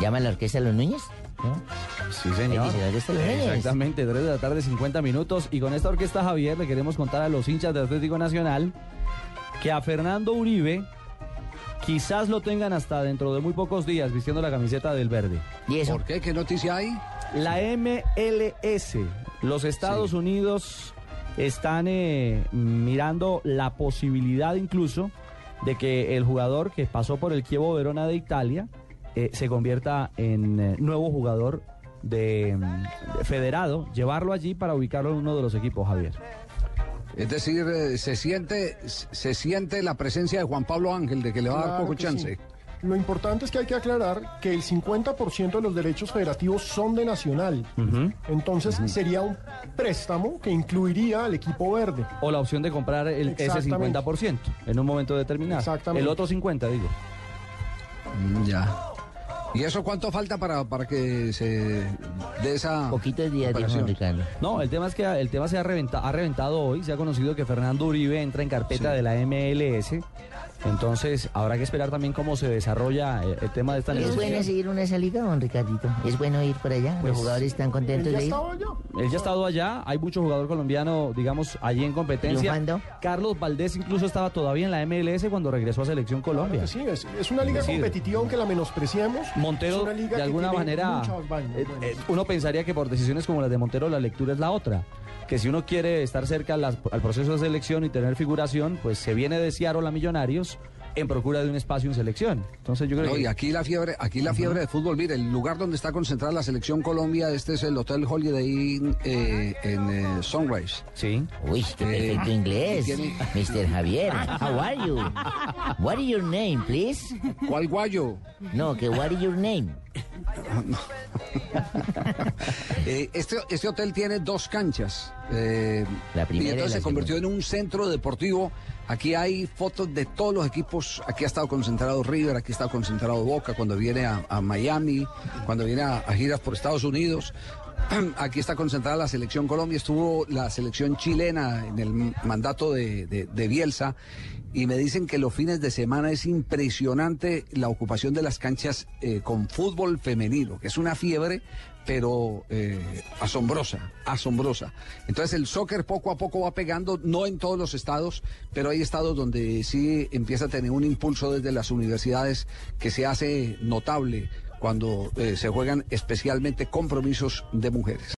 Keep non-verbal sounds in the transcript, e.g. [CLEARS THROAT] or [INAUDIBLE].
¿Llama la orquesta Los Núñez? ¿No? Sí, señor. Exactamente, 3 de la tarde, 50 minutos. Y con esta orquesta, Javier, le queremos contar a los hinchas de Atlético Nacional que a Fernando Uribe quizás lo tengan hasta dentro de muy pocos días vistiendo la camiseta del verde. ¿Y eso? ¿Por qué? ¿Qué noticia hay? La MLS, los Estados Unidos están eh, mirando la posibilidad incluso de que el jugador que pasó por el Chievo Verona de Italia eh, se convierta en eh, nuevo jugador de, mm, de federado, llevarlo allí para ubicarlo en uno de los equipos, Javier. Es decir, eh, se siente, se siente la presencia de Juan Pablo Ángel, de que le va a dar poco chance. sí. Lo importante es que hay que aclarar que el 50% de los derechos federativos son de Nacional. Entonces sería un préstamo que incluiría al equipo verde. O la opción de comprar el, ese Exactamente. 50% en un momento determinado. Exactamente. El otro 50, digo. Mm, Ya. ¿Y eso cuánto falta para, para que se dé esa Poquitos días, dijo? Ricardo. No, el tema es que el tema se ha, reventa- ha reventado hoy. Se ha conocido que Fernando Uribe entra en carpeta Sí. de la MLS. Entonces, habrá que esperar también cómo se desarrolla el, el tema de esta ¿Es bueno negociación. seguir una salida, don Ricardito? ¿Es bueno ir por allá? Pues, ¿Los jugadores están contentos de ir? Él ya ha estado allá. Hay mucho jugador colombiano, digamos, allí en competencia. ¿Triunfando? Carlos Valdés incluso estaba todavía en la MLS cuando regresó a Selección Claro Colombia. que sí, es, es una liga Es decir, competitiva aunque la menospreciemos. Es Montero, liga de alguna manera, vainas eh, eh, uno pensaría que por decisiones como las de Montero la lectura es la otra. Que si uno quiere estar cerca al, al proceso de selección y tener figuración, pues se viene de Seattle a Millonarios en procura de un espacio en selección. Entonces yo creo No, que... y aquí la fiebre, aquí la fiebre de fútbol, mire, el lugar donde está concentrada la selección Colombia, este es el Hotel Holiday Inn eh, en eh, Sunrise. Sí. Uy, qué Eh, perfecto inglés. tiene- Mr. Javier, [LAUGHS] how are you? What is your name, please? ¿Cuál guayo? No, que what is your name? [LAUGHS] Eh, este, este hotel tiene dos canchas. eh, La primera y y entonces la se convirtió segunda. en un centro deportivo. Aquí hay fotos de todos los equipos. Aquí ha estado concentrado River, aquí ha estado concentrado Boca cuando viene a, Miami, cuando viene a, a giras por Estados Unidos. [CLEARS THROAT] Aquí está concentrada la selección Colombia, estuvo la selección chilena en el mandato de, de- de Bielsa y me dicen que los fines de semana es impresionante la ocupación de las canchas eh, con fútbol femenino, que es una fiebre, pero eh, asombrosa, asombrosa. Entonces el soccer poco a poco va pegando, no en todos los estados, pero hay estados donde sí empieza a tener un impulso desde las universidades que se hace notable cuando eh, se juegan especialmente compromisos de mujeres.